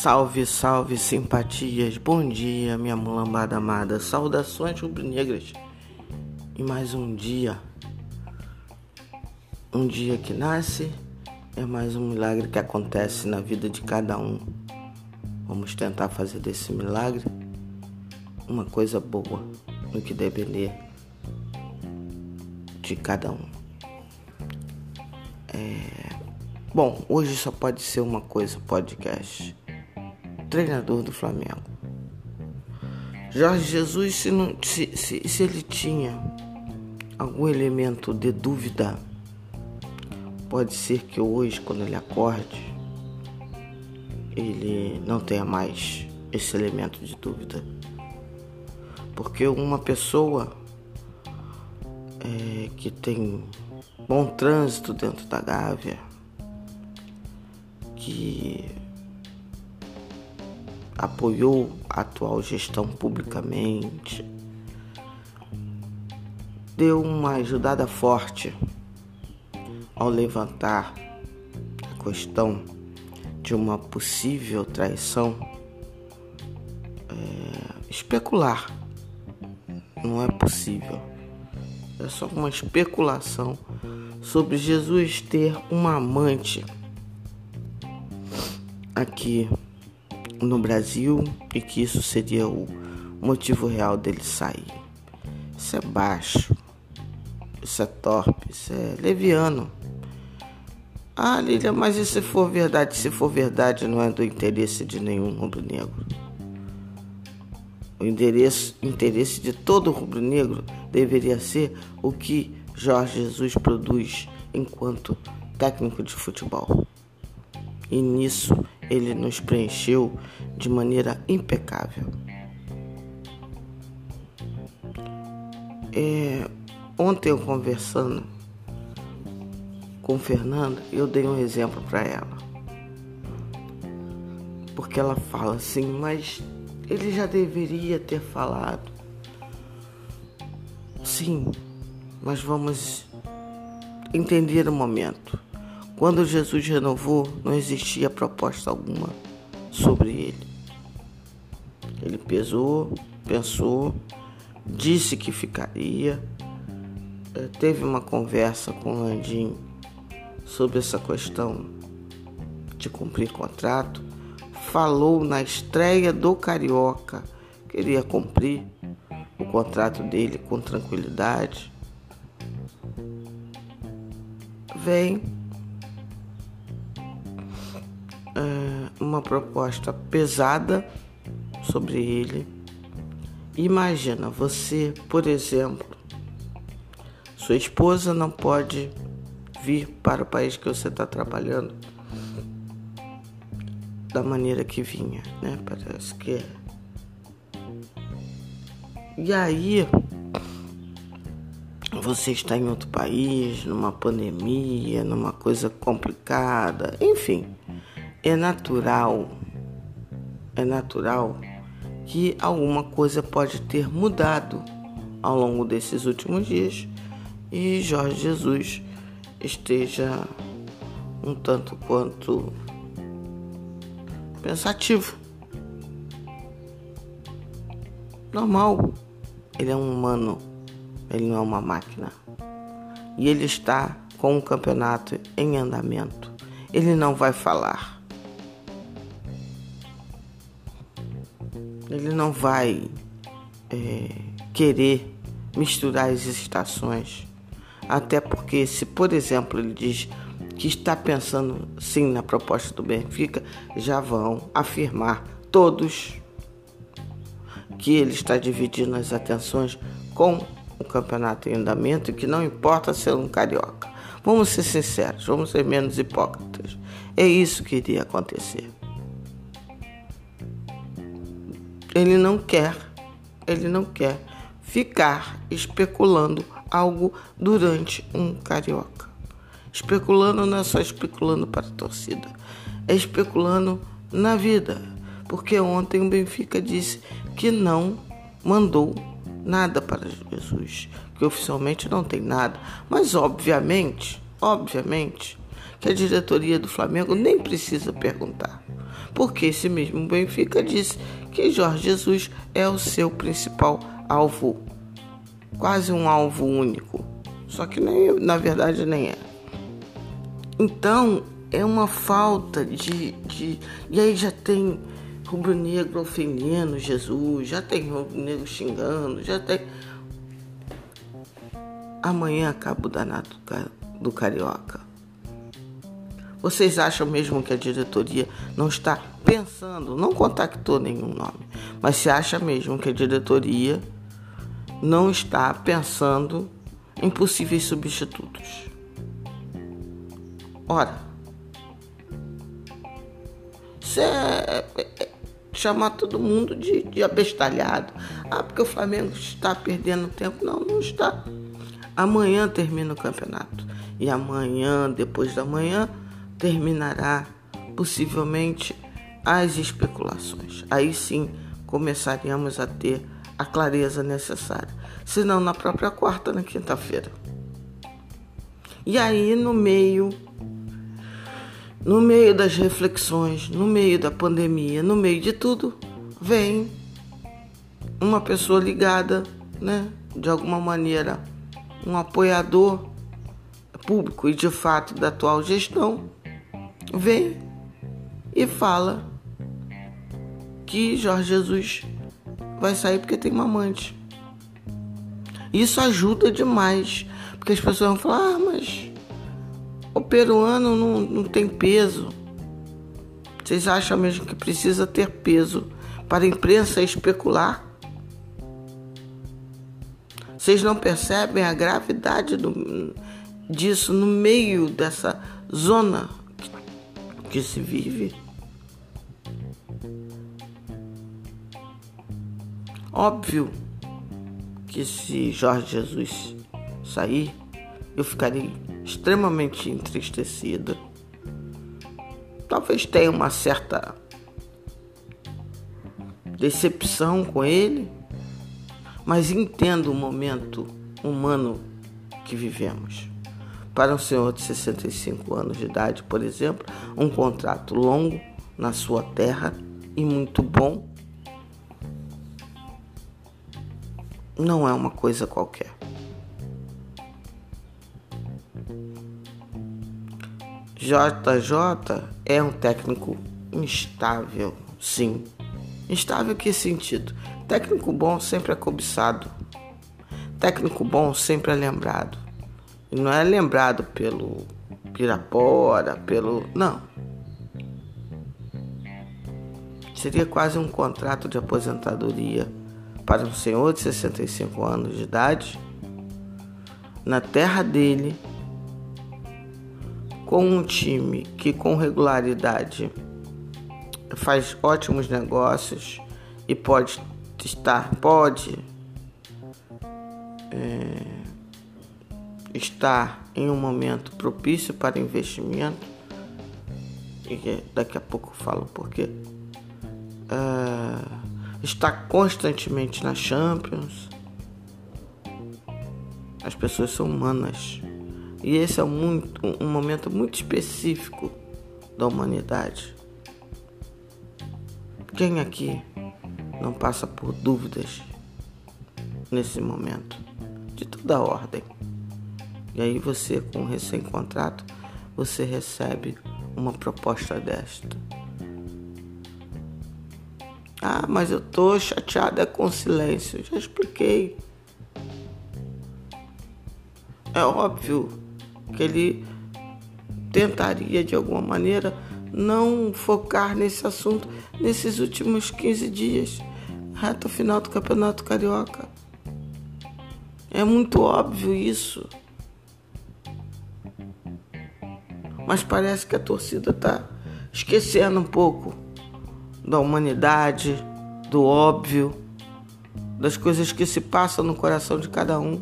Salve, salve, simpatias. Bom dia, minha mulambada amada. Saudações rubro-negras. E mais um dia. Um dia que nasce é mais um milagre que acontece na vida de cada um. Vamos tentar fazer desse milagre uma coisa boa no que depender de cada um. É... Bom, hoje só pode ser uma coisa podcast treinador do Flamengo. Jorge Jesus, se, não, se, se, se ele tinha algum elemento de dúvida, pode ser que hoje, quando ele acorde, ele não tenha mais esse elemento de dúvida. Porque uma pessoa é, que tem bom trânsito dentro da Gávea, que apoiou a atual gestão publicamente, deu uma ajudada forte ao levantar a questão de uma possível traição é, especular. Não é possível. É só uma especulação sobre Jesus ter uma amante aqui no Brasil e que isso seria o motivo real dele sair. Isso é baixo, isso é torpe, isso é leviano. Ah, Lília, mas e se for verdade? Se for verdade, não é do interesse de nenhum rubro-negro. O interesse, interesse de todo rubro-negro deveria ser o que Jorge Jesus produz enquanto técnico de futebol. E nisso ele nos preencheu de maneira impecável. É, ontem eu conversando com Fernanda, eu dei um exemplo para ela. Porque ela fala assim, mas ele já deveria ter falado. Sim, mas vamos entender o momento. Quando Jesus renovou, não existia proposta alguma sobre ele. Ele pesou, pensou, disse que ficaria, eh, teve uma conversa com Landim sobre essa questão de cumprir contrato, falou na estreia do Carioca, queria cumprir o contrato dele com tranquilidade. Vem uma proposta pesada sobre ele. Imagina você, por exemplo, sua esposa não pode vir para o país que você está trabalhando da maneira que vinha, né? Parece que é. E aí você está em outro país, numa pandemia, numa coisa complicada, enfim é natural, é natural que alguma coisa pode ter mudado ao longo desses últimos dias e Jorge Jesus esteja um tanto quanto pensativo. Normal, ele é um humano, ele não é uma máquina. E ele está com o campeonato em andamento. Ele não vai falar Ele não vai é, querer misturar as estações. Até porque, se por exemplo ele diz que está pensando sim na proposta do Benfica, já vão afirmar todos que ele está dividindo as atenções com o campeonato em andamento e que não importa ser um carioca. Vamos ser sinceros, vamos ser menos hipócritas. É isso que iria acontecer. Ele não quer, ele não quer ficar especulando algo durante um carioca. Especulando não é só especulando para a torcida, é especulando na vida. Porque ontem o Benfica disse que não mandou nada para Jesus, que oficialmente não tem nada, mas obviamente, obviamente, que a diretoria do Flamengo nem precisa perguntar, porque esse mesmo Benfica disse que Jorge Jesus é o seu principal alvo, quase um alvo único, só que nem, na verdade nem é. Então é uma falta de, de e aí já tem rubro-negro ofendendo Jesus, já tem rubro-negro xingando, já tem amanhã acaba o danado do carioca. Vocês acham mesmo que a diretoria não está pensando, não contactou nenhum nome, mas se acha mesmo que a diretoria não está pensando em possíveis substitutos? Ora, isso é, é, é chamar todo mundo de, de abestalhado. Ah, porque o Flamengo está perdendo tempo. Não, não está. Amanhã termina o campeonato. E amanhã, depois da manhã, terminará possivelmente as especulações. Aí sim começaríamos a ter a clareza necessária. Se não na própria quarta, na quinta-feira. E aí no meio no meio das reflexões, no meio da pandemia, no meio de tudo, vem uma pessoa ligada, né, de alguma maneira, um apoiador público e de fato da atual gestão, vem e fala que Jorge Jesus vai sair porque tem uma amante. Isso ajuda demais, porque as pessoas vão falar: ah, mas o peruano não, não tem peso. Vocês acham mesmo que precisa ter peso para a imprensa especular? Vocês não percebem a gravidade do, disso no meio dessa zona que se vive? Óbvio que se Jorge Jesus sair, eu ficarei extremamente entristecida. Talvez tenha uma certa decepção com ele, mas entendo o momento humano que vivemos. Para um senhor de 65 anos de idade, por exemplo, um contrato longo na sua terra e muito bom não é uma coisa qualquer. JJ é um técnico instável, sim. Instável que sentido? Técnico bom sempre é cobiçado. Técnico bom sempre é lembrado. Não é lembrado pelo Pirapora, pelo. Não. Seria quase um contrato de aposentadoria para um senhor de 65 anos de idade, na terra dele, com um time que com regularidade faz ótimos negócios e pode estar, pode estar em um momento propício para investimento, e daqui a pouco eu falo porquê, é, está constantemente na Champions. As pessoas são humanas. E esse é muito, um momento muito específico da humanidade. Quem aqui não passa por dúvidas nesse momento? De toda ordem. E aí você, com recém-contrato, você recebe uma proposta desta. Ah, mas eu tô chateada com silêncio. Já expliquei. É óbvio que ele tentaria de alguma maneira não focar nesse assunto nesses últimos 15 dias, reta final do Campeonato Carioca. É muito óbvio isso. Mas parece que a torcida está esquecendo um pouco da humanidade, do óbvio, das coisas que se passam no coração de cada um.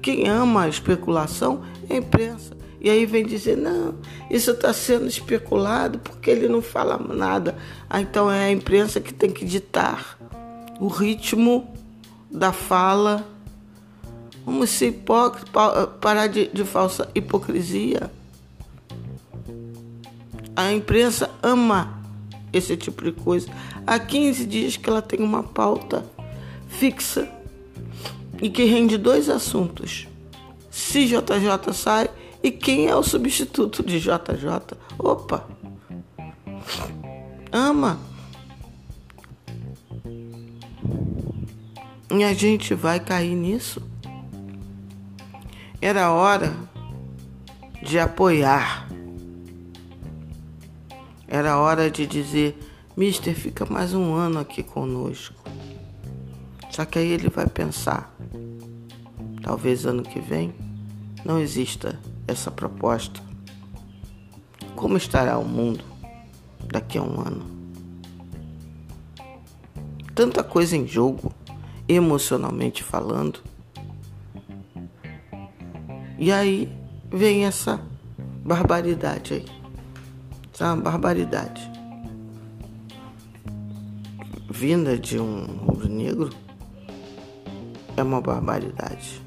Quem ama a especulação é a imprensa. E aí vem dizer: não, isso está sendo especulado porque ele não fala nada. Ah, então é a imprensa que tem que ditar o ritmo da fala. Vamos ser hipócritas, parar de, de falsa hipocrisia. A imprensa ama esse tipo de coisa. Há 15 dias que ela tem uma pauta fixa e que rende dois assuntos: se JJ sai e quem é o substituto de JJ. Opa! Ama. E a gente vai cair nisso. Era hora de apoiar. Era hora de dizer: Mister, fica mais um ano aqui conosco. Só que aí ele vai pensar: talvez ano que vem não exista essa proposta. Como estará o mundo daqui a um ano? Tanta coisa em jogo, emocionalmente falando. E aí vem essa barbaridade aí. Essa é barbaridade. Vinda de um rubro-negro é uma barbaridade.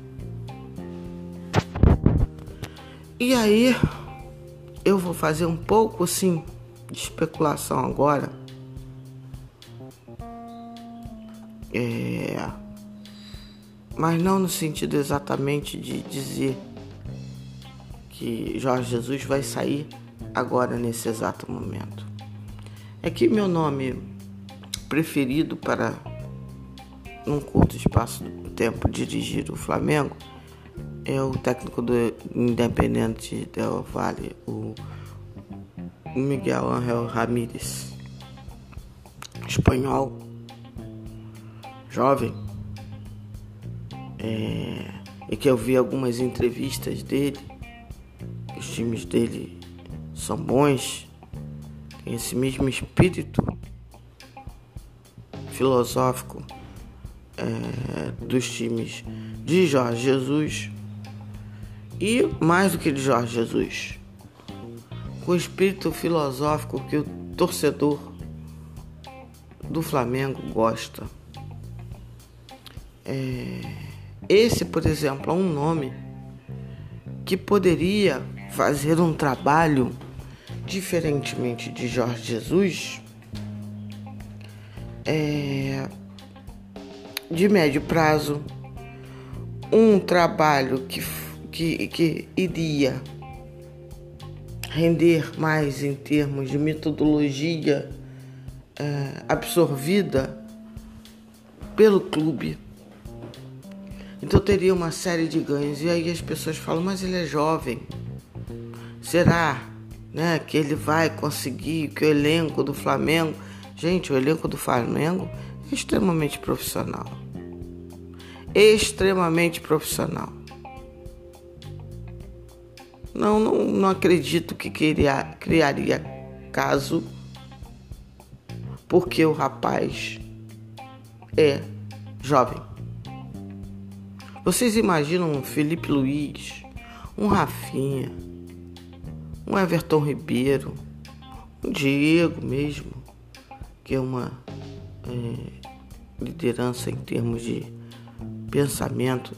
E aí, eu vou fazer um pouco assim de especulação agora. É, mas não no sentido exatamente de dizer que Jorge Jesus vai sair agora nesse exato momento. É que meu nome preferido para num curto espaço de tempo dirigir o Flamengo é o técnico do Independente del Vale, o Miguel Ángel Ramírez, espanhol, jovem, é, e que eu vi algumas entrevistas dele, os times dele são bons, tem esse mesmo espírito filosófico é, dos times de Jorge Jesus e mais do que de Jorge Jesus, com o espírito filosófico que o torcedor do Flamengo gosta. É, esse, por exemplo, é um nome que poderia fazer um trabalho diferentemente de Jorge Jesus, é, de médio prazo, um trabalho que, que, que iria render mais em termos de metodologia é, absorvida pelo clube. Então teria uma série de ganhos. E aí as pessoas falam, mas ele é jovem. Será né, que ele vai conseguir que o elenco do Flamengo. Gente, o elenco do Flamengo é extremamente profissional. Extremamente profissional. Não, não, não acredito que queria, criaria caso porque o rapaz é jovem. Vocês imaginam um Felipe Luiz, um Rafinha, um Everton Ribeiro, um Diego mesmo, que é uma é, liderança em termos de pensamento.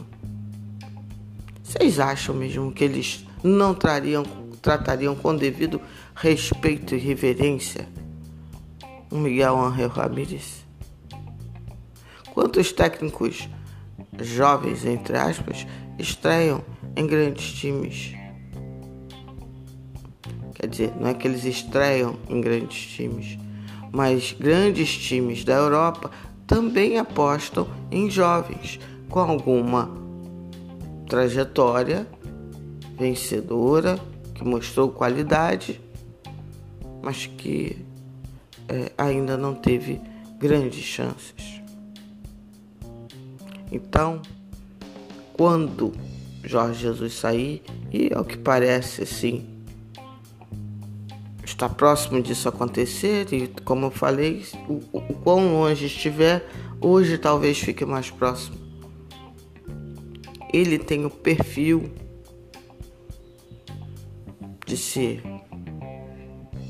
Vocês acham mesmo que eles não trariam, tratariam com devido respeito e reverência o Miguel Angel Ramírez? Quantos técnicos jovens, entre aspas, estreiam em grandes times? Quer dizer, não é que eles estreiam em grandes times, mas grandes times da Europa também apostam em jovens com alguma trajetória vencedora, que mostrou qualidade, mas que é, ainda não teve grandes chances. Então, quando Jorge Jesus sair, e ao que parece, sim, está próximo disso acontecer e, como eu falei, o, o quão longe estiver, hoje talvez fique mais próximo. Ele tem o perfil de ser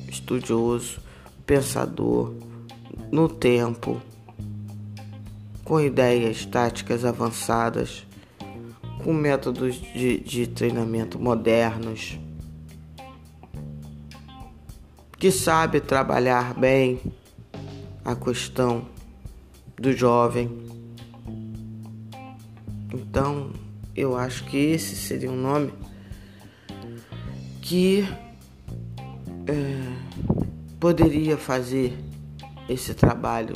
estudioso, pensador, no tempo, com ideias táticas avançadas, com métodos de, de treinamento modernos que sabe trabalhar bem a questão do jovem. Então, eu acho que esse seria um nome que é, poderia fazer esse trabalho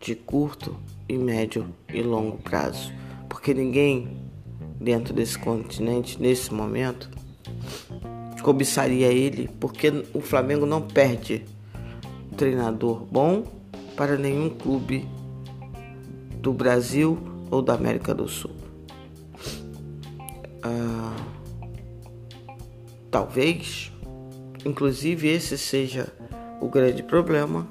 de curto e médio e longo prazo, porque ninguém dentro desse continente nesse momento cobiçaria ele, porque o Flamengo não perde treinador bom para nenhum clube do Brasil ou da América do Sul. Ah, talvez, inclusive, esse seja o grande problema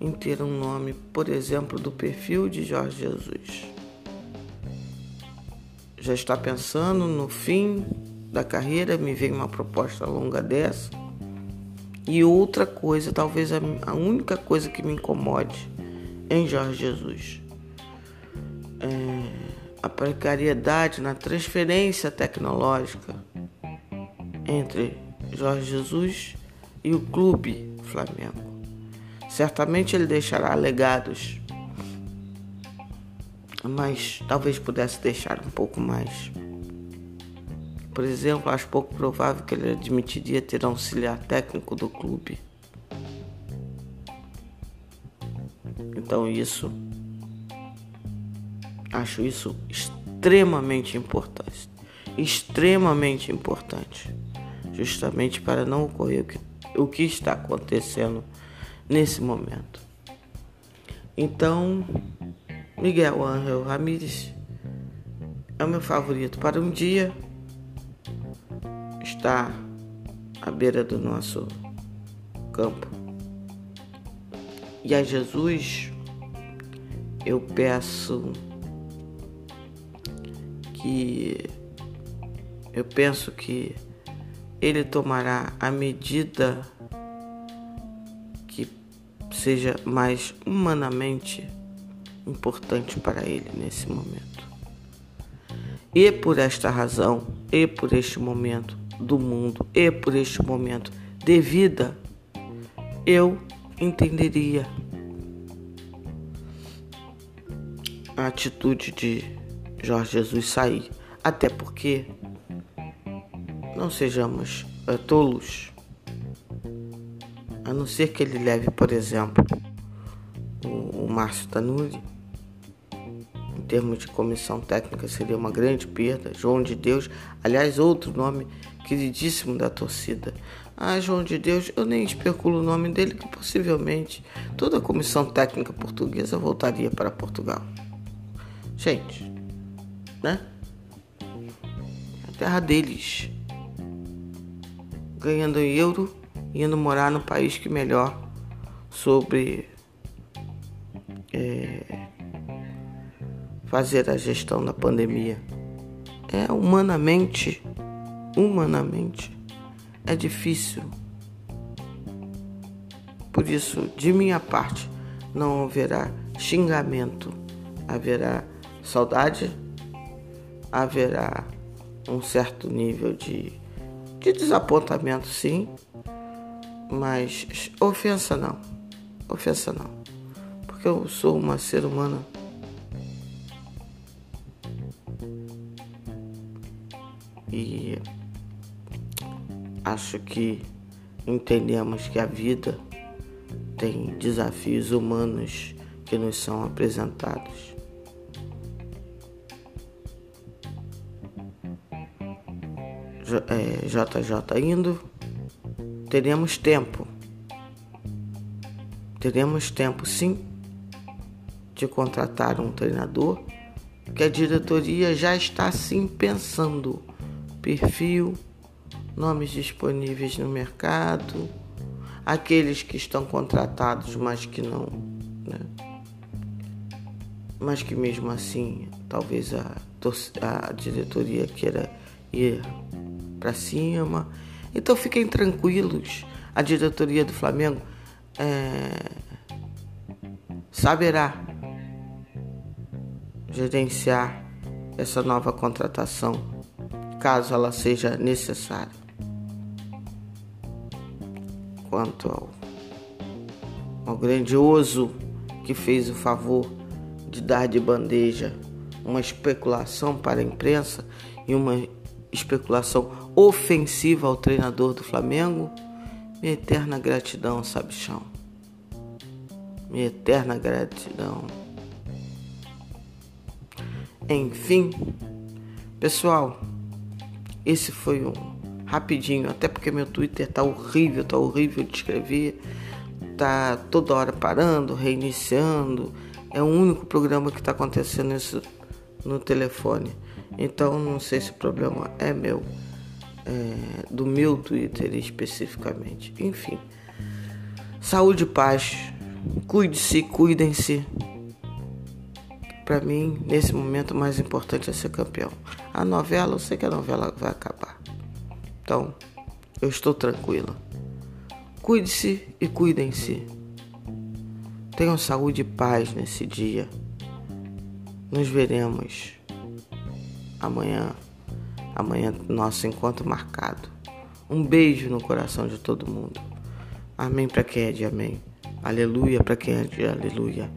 em ter um nome, por exemplo, do perfil de Jorge Jesus. Já está pensando no fim da carreira, me vem uma proposta longa dessa. E outra coisa, talvez a única coisa que me incomode em Jorge Jesus é a precariedade na transferência tecnológica entre Jorge Jesus e o clube Flamengo. Certamente ele deixará legados, mas talvez pudesse deixar um pouco mais. Por exemplo, acho pouco provável que ele admitiria ter auxiliar técnico do clube. Então isso acho isso extremamente importante, extremamente importante, justamente para não ocorrer o que, o que está acontecendo nesse momento. Então, Miguel Angel Ramírez é o meu favorito para um dia estar à beira do nosso campo. E a Jesus eu peço que eu penso que ele tomará a medida seja mais humanamente importante para ele nesse momento. E por esta razão, e por este momento do mundo, e por este momento de vida, eu entenderia a atitude de Jorge Jesus sair. Até porque não sejamos uh, tolos a não ser que ele leve, por exemplo, o, o Márcio Tanuri, termos de comissão técnica seria uma grande perda. João de Deus, aliás, outro nome queridíssimo da torcida. Ah, João de Deus, eu nem especulo o nome dele, que possivelmente toda a comissão técnica portuguesa voltaria para Portugal. Gente, né? A terra deles. Ganhando euro indo morar no país que melhor sobre fazer a gestão da pandemia. É humanamente, humanamente, é difícil. Por isso, de minha parte, não haverá xingamento, haverá saudade, haverá um certo nível de, de desapontamento, sim, mas ofensa não. Ofensa não. Porque eu sou uma ser humana. E acho que entendemos que a vida tem desafios humanos que nos são apresentados. JJ é, indo teremos tempo. Teremos tempo, sim, de contratar um treinador que a diretoria já está sim pensando perfil, nomes disponíveis no mercado, aqueles que estão contratados, mas que não, né? mas que mesmo assim talvez a, a diretoria queira ir para cima. Então fiquem tranquilos, a diretoria do Flamengo é, saberá gerenciar essa nova contratação, caso ela seja necessária. quanto ao, ao grandioso que fez o favor de dar de bandeja uma especulação para a imprensa e uma especulação ofensiva ao treinador do Flamengo, minha eterna gratidão, sabichão. Minha eterna gratidão. Enfim, pessoal, esse foi um rapidinho, até porque meu Twitter tá horrível, tá horrível de escrever, tá toda hora parando, reiniciando. É o único programa que está acontecendo isso no telefone. Então não sei se o problema é meu, é, do meu Twitter especificamente. Enfim, saúde e paz. Cuide-se, cuidem-se. Para mim, nesse momento, o mais importante é ser campeão. A novela, eu sei que a novela vai acabar. Então, eu estou tranquila. Cuide-se e cuidem-se. Tenham saúde e paz nesse dia. Nos veremos amanhã. Amanhã, nosso encontro marcado. Um beijo no coração de todo mundo. Amém para quem é de amém. Aleluia para quem é de aleluia.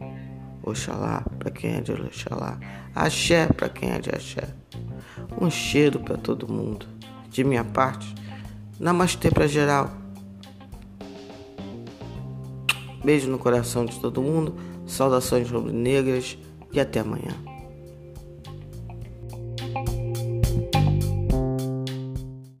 Oxalá para quem é de Oxalá. Axé para quem é de axé. Um cheiro para todo mundo. De minha parte, namastê para geral. Beijo no coração de todo mundo. Saudações rubro-negras e até amanhã.